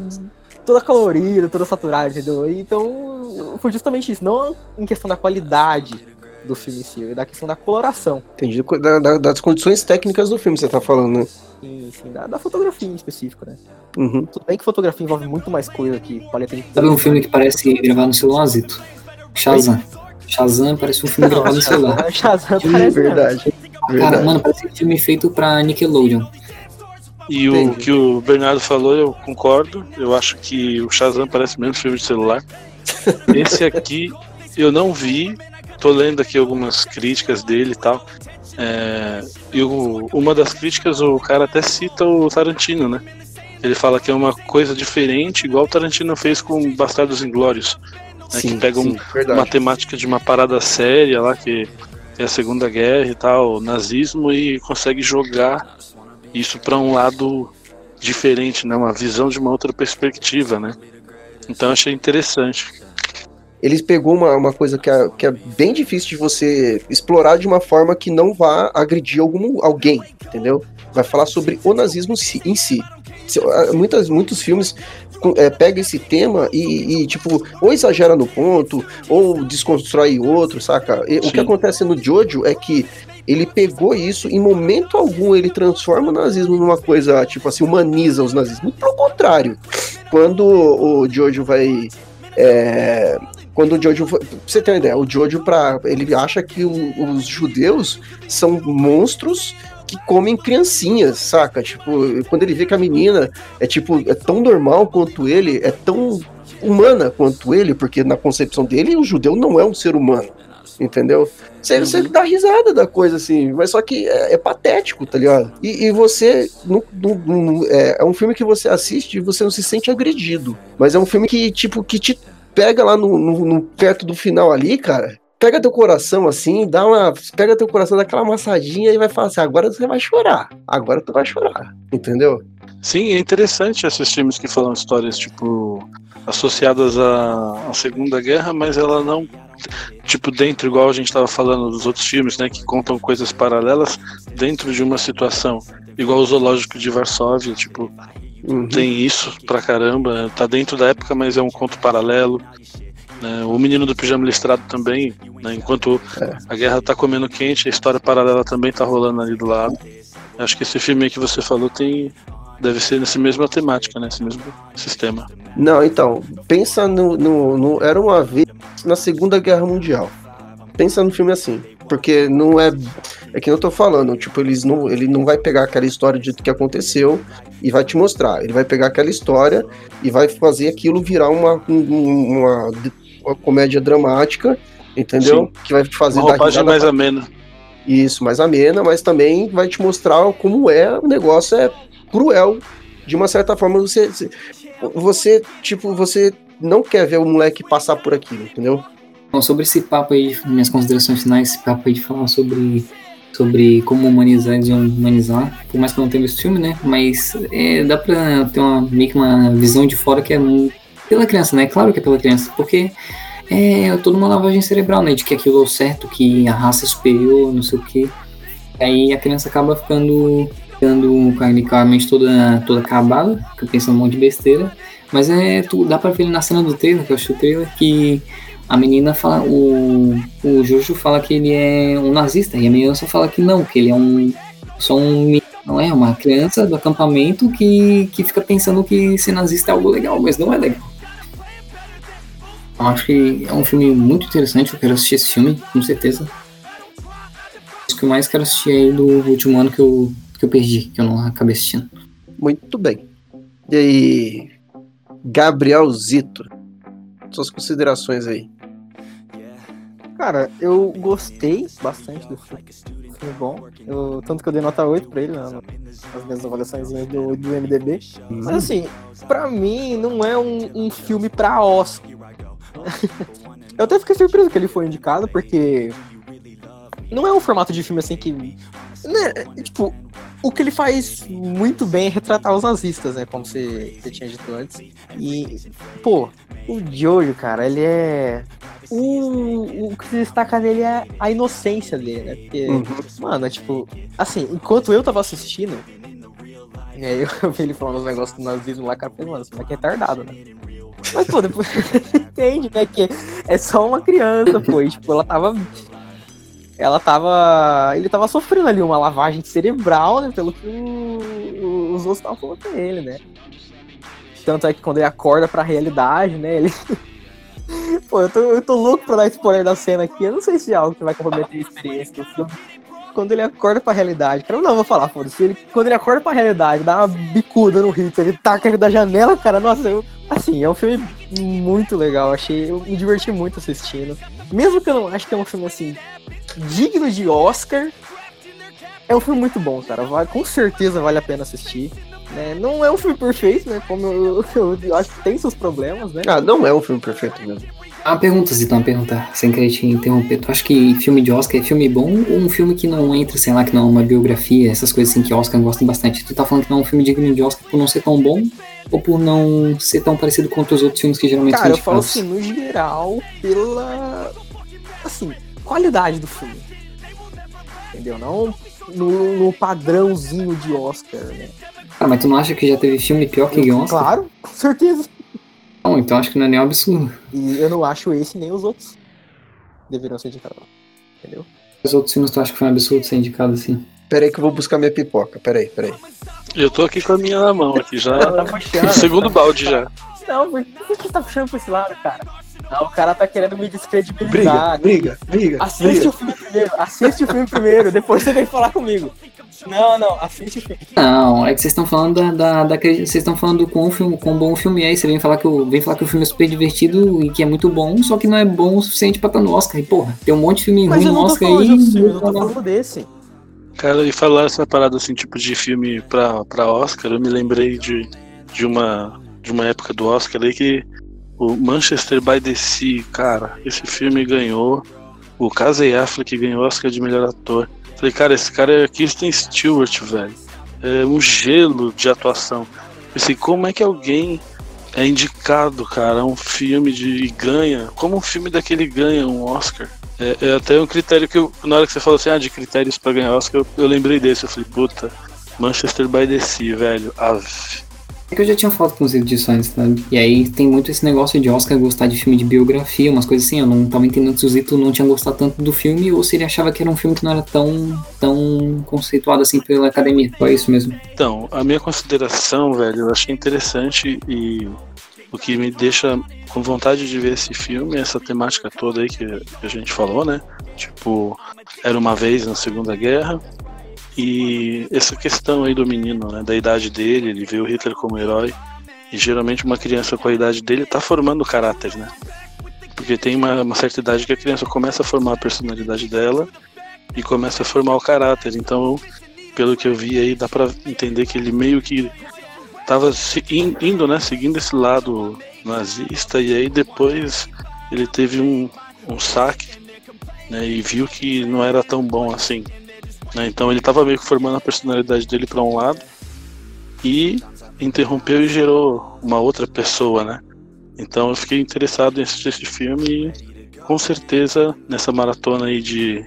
toda colorida, toda saturada, entendeu? Então, foi justamente isso. Não em questão da qualidade do filme em si, é da questão da coloração. Entendi. Da- da- das condições técnicas do filme, você tá falando, né? Sim, sim, da, da fotografia em específico, né? Uhum. Tudo bem que fotografia envolve muito mais coisa que paleta de Sabe um filme que parece gravado no celular, Zito? Shazam. Shazam parece um filme gravado no celular. [LAUGHS] Shazam É parece verdade. Cara, verdade. mano, parece um filme feito pra Nickelodeon. E o Entendi. que o Bernardo falou, eu concordo. Eu acho que o Shazam parece mesmo filme de celular. [LAUGHS] Esse aqui eu não vi. Tô lendo aqui algumas críticas dele e tal. É, e o- uma das críticas, o cara até cita o Tarantino, né? Ele fala que é uma coisa diferente, igual o Tarantino fez com Bastardos Inglórios. Né, que pega um- verdade. uma temática de uma parada séria lá, que é a Segunda Guerra e tal, nazismo, e consegue jogar isso para um lado diferente, né? Uma visão de uma outra perspectiva, né? Então achei interessante. Eles pegou uma, uma coisa que é, que é bem difícil de você explorar de uma forma que não vá agredir algum, alguém, entendeu? Vai falar sobre o nazismo em si. Ah, Muitas, muitos filmes é, pega esse tema e, e, tipo, ou exagera no ponto, ou desconstrói outro, saca? E o que acontece no Jojo é que ele pegou isso, em momento algum ele transforma o nazismo numa coisa, tipo assim, humaniza os. Muito pelo contrário. Quando o Jojo vai. é, quando o Jojo. Pra você ter uma ideia, o Jojo, pra, ele acha que o- os judeus são monstros que comem criancinhas, saca? Tipo, quando ele vê que a menina é tipo, é tão normal quanto ele, é tão humana quanto ele, porque na concepção dele o judeu não é um ser humano, entendeu? Você, você dá risada da coisa assim, mas só que é, é patético, tá ligado? E, e você. não- não- não- é, é um filme que você assiste e você não se sente agredido, mas é um filme que, tipo, que te pega lá no, no- no- perto do final ali, cara. Pega teu coração assim, dá uma. Pega teu coração, dá aquela amassadinha e vai falar assim: agora você vai chorar. Agora tu vai chorar. Entendeu? Sim, é interessante esses filmes que falam histórias, tipo, associadas à, à Segunda Guerra, mas ela não, tipo, dentro, igual a gente estava falando dos outros filmes, né, que contam coisas paralelas dentro de uma situação. Igual o Zoológico de Varsóvia, tipo, Uhum. tem isso pra caramba, tá dentro da época, mas é um conto paralelo. né? O Menino do Pijama Listrado também, né, enquanto a guerra tá comendo quente, a história paralela também tá rolando ali do lado. Acho que esse filme aí que você falou tem deve ser nessa mesma temática, né, esse mesmo sistema. Não, então, pensa no, no, no- Era uma vez na Segunda Guerra Mundial. Pensa no filme assim. Porque não é. É que eu tô falando, tipo, eles não, ele não vai pegar aquela história de que aconteceu e vai te mostrar. Ele vai pegar aquela história e vai fazer aquilo virar uma, um- uma, uma comédia dramática, entendeu? Que vai te fazer Uma roupagem mais amena. isso, mais amena, mas também vai te mostrar como é, o negócio é cruel. De uma certa forma, você, você, tipo, você não quer ver o moleque passar por aquilo, entendeu? Bom, sobre esse papo aí, minhas considerações finais, esse papo aí de falar sobre, sobre como humanizar e desumanizar, por mais que eu não tenha visto filme, né? Mas é, dá pra ter uma, meio que uma visão de fora que é pela criança, né? Claro que é pela criança, porque é toda uma lavagem cerebral, né? De que aquilo é o certo, que a raça é superior, não sei o quê. Aí a criança acaba ficando, ficando com a- mente toda, toda acabada, pensando um monte de besteira. Mas é, tu, dá pra ver na cena do trailer, que eu achei o trailer, que a menina fala, o, o Jojo fala que ele é um nazista, e a menina só fala que não, que ele é um, só um, não é, uma criança do acampamento que, que fica pensando que ser nazista é algo legal, mas não é legal. Eu acho que é um filme muito interessante, eu quero assistir esse filme, com certeza. O que eu mais quero assistir aí do último ano que eu, que eu perdi, que eu não acabei assistindo. Muito bem. E aí, Gabriel Zito, suas considerações aí. Cara, eu gostei bastante do filme. Filme bom. Eu- tanto que eu dei nota 8 pra ele, né, nas minhas avaliações do, do MDB. Mas assim, pra mim não é um, um filme pra Oscar. [LAUGHS] eu até fiquei surpreso que ele foi indicado, porque não é um formato de filme assim que. Né, tipo, o que ele faz muito bem é retratar os nazistas, né? Como você, você tinha dito antes. E, pô, o Jojo, cara, ele é. O, o que se destaca dele é a inocência dele, né? Porque, Uhum. mano, é tipo, assim, enquanto eu tava assistindo, E aí [LAUGHS] eu vi ele falando os negócios do nazismo lá, cara, falei, mano, esse moleque é retardado, né? Mas, pô, depois [LAUGHS] entende, né, que é só uma criança, pô, e, tipo, ela tava... Ela tava... Ele tava sofrendo ali uma lavagem cerebral, né, pelo que os outros estavam falando pra ele, né? Tanto é que quando ele acorda pra realidade, né, ele... [LAUGHS] Pô, eu tô, eu tô louco pra dar spoiler da cena aqui, eu não sei se é algo que vai comprometer a experiência filme. Quando ele acorda pra realidade, cara, não, vou falar, foda-se. Ele, quando ele acorda pra realidade, dá uma bicuda no Hitler, ele taca ele da janela, cara, nossa, eu, assim, é um filme muito legal, achei, eu me diverti muito assistindo. Mesmo que eu não acho que é um filme, assim, digno de Oscar, é um filme muito bom, cara, vai, com certeza vale a pena assistir. Né? Não é um filme perfeito, né? Como eu, eu, [LAUGHS] eu acho que tem seus problemas, né? Ah, não é um filme perfeito mesmo. Uma pergunta, Zitão, uma pergunta, sem querer te interromper. Tu acha que filme de Oscar é filme bom ou um filme que não entra, sei lá, que não é uma biografia, essas coisas assim que Oscar gosta bastante? Tu tá falando que não é um filme digno de Oscar por não ser tão bom ou por não ser tão parecido com outros outros filmes que geralmente Cara, eu falo assim, no geral, pela. Assim, qualidade do filme. Entendeu? Não no, no padrãozinho de Oscar, né? Ah, mas tu não acha que já teve filme pior que Oscar? Claro, com certeza. Não, então acho que não é nem um absurdo. E eu não acho esse nem os outros deveriam ser indicados. Entendeu? Os outros filmes tu acha que foi um absurdo ser indicado assim? Pera aí que eu vou buscar minha pipoca. Pera aí, pera aí. Eu tô aqui com a minha na mão, aqui já. Ela tá puxando. Segundo balde já. Não, por que você tá puxando pra esse lado, cara? Não, o cara tá querendo me Briga, descredibilizar. briga, briga. Assiste briga. o filme primeiro, assiste o filme primeiro, depois você vem falar comigo. Não, não, assiste o filme. Não, é que vocês estão falando da, da, vocês estão falando do quão, filme, quão bom o filme é, e você vem falar que o, vem falar que o filme é super divertido e que é muito bom, só que não é bom o suficiente pra estar no Oscar. E porra, tem um monte de filme Mas ruim no não tô Oscar falando aí. de outros filmes, eu e tô não- falando desse. Cara, e falar essa parada assim, tipo de filme pra, pra Oscar, eu me lembrei de, de, uma, de uma época do Oscar aí que o Manchester by the Sea, cara, esse filme ganhou. O Casey Affleck ganhou Oscar de melhor ator. Falei, cara, esse cara é Kristen Stewart, velho. É um gelo de atuação. Pensei, como é que alguém é indicado, cara, a um filme de e ganha? Como um filme daquele ganha um Oscar? É, é até um critério que eu, na hora que você falou assim, ah, de critérios pra ganhar Oscar, eu, eu lembrei desse. Eu falei, puta, Manchester by the Sea, velho. Ave. É que eu já tinha falado com vocês disso antes, sabe? E aí tem muito esse negócio de Oscar gostar de filme de biografia, umas coisas assim. Eu não tava entendendo se o Zito não tinha gostado tanto do filme ou se ele achava que era um filme que não era tão, tão conceituado assim pela academia. Só isso mesmo. Então, a minha consideração, velho, eu achei interessante e o que me deixa com vontade de ver esse filme, essa temática toda aí que, a gente falou, né? Tipo, era uma vez na Segunda Guerra e essa questão aí do menino, né? Da idade dele, ele vê o Hitler como herói e geralmente uma criança com a idade dele tá formando o caráter, né? Porque tem uma, uma certa idade que a criança começa a formar a personalidade dela e começa a formar o caráter. Então, pelo que eu vi aí, dá pra entender que ele meio que tava se- in- indo, né, seguindo esse lado nazista e aí depois ele teve um, um saque, né, e viu que não era tão bom assim, né? Então ele tava meio que formando a personalidade dele para um lado e interrompeu e gerou uma outra pessoa, né? Então eu fiquei interessado em assistir esse filme e com certeza nessa maratona aí de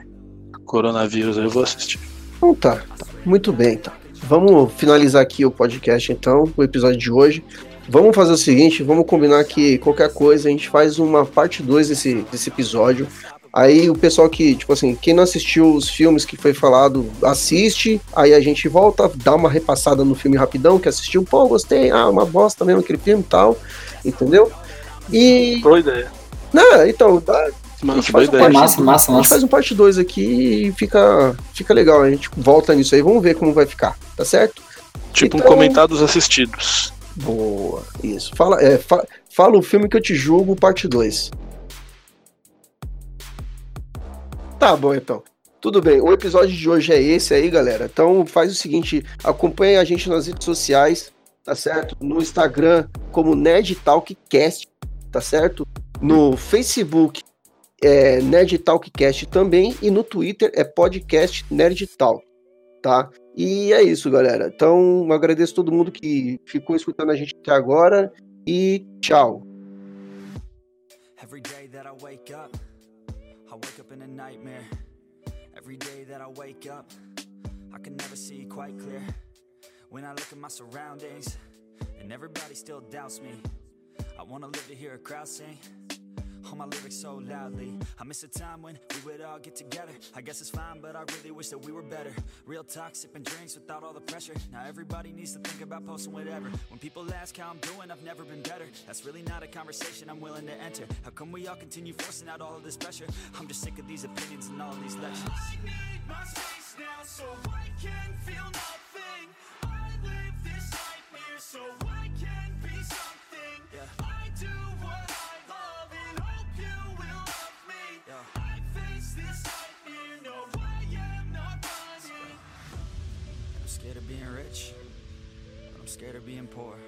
coronavírus eu vou assistir. Então tá, tá. muito bem, então. Vamos finalizar aqui o podcast, então, o episódio de hoje. Vamos fazer o seguinte, vamos combinar que qualquer coisa a gente faz uma parte 2 desse, desse episódio. Aí o pessoal que, tipo assim, quem não assistiu os filmes que foi falado, assiste. Aí a gente volta, dá uma repassada no filme rapidão que assistiu. Pô, gostei, ah, uma bosta mesmo aquele filme e tal. Entendeu? E. Boa ideia. Não, então, dá, Mano, A gente faz um parte- Massa, massa, a gente faz um parte 2 aqui e fica, fica legal. A gente volta nisso aí, vamos ver como vai ficar, tá certo? Tipo um Então- comentados assistidos. Boa, isso. Fala, é, fa- fala o filme que eu te julgo, parte 2. Tá bom, então. Tudo bem, o episódio de hoje é esse aí, galera. Então faz o seguinte, acompanhe a gente nas redes sociais, tá certo? No Instagram como Nerd Talkcast, tá certo? No Facebook é Nerd Talkcast também e no Twitter é podcast Nerd Talk, tá? E é isso, galera. Então, agradeço todo mundo que ficou escutando a gente até agora e tchau. Every day that I wake up, I wake up in a nightmare. Every day that I wake up, I can never see quite clear. When I look at my surroundings, and everybody still doubts me. I wanna live to hear a crowd sing. All my lyrics so loudly. I miss a time when we would all get together. I guess it's fine, but I really wish that we were better. Real talk, sipping drinks without all the pressure. Now everybody needs to think about posting whatever. When people ask how I'm doing, I've never been better. That's really not a conversation I'm willing to enter. How come we all continue forcing out all of this pressure? I'm just sick of these opinions and all of these lectures. I need my space now so I can feel nothing. I live this nightmare so I can be something. Yeah. Scared of being rich, but I'm scared of being poor.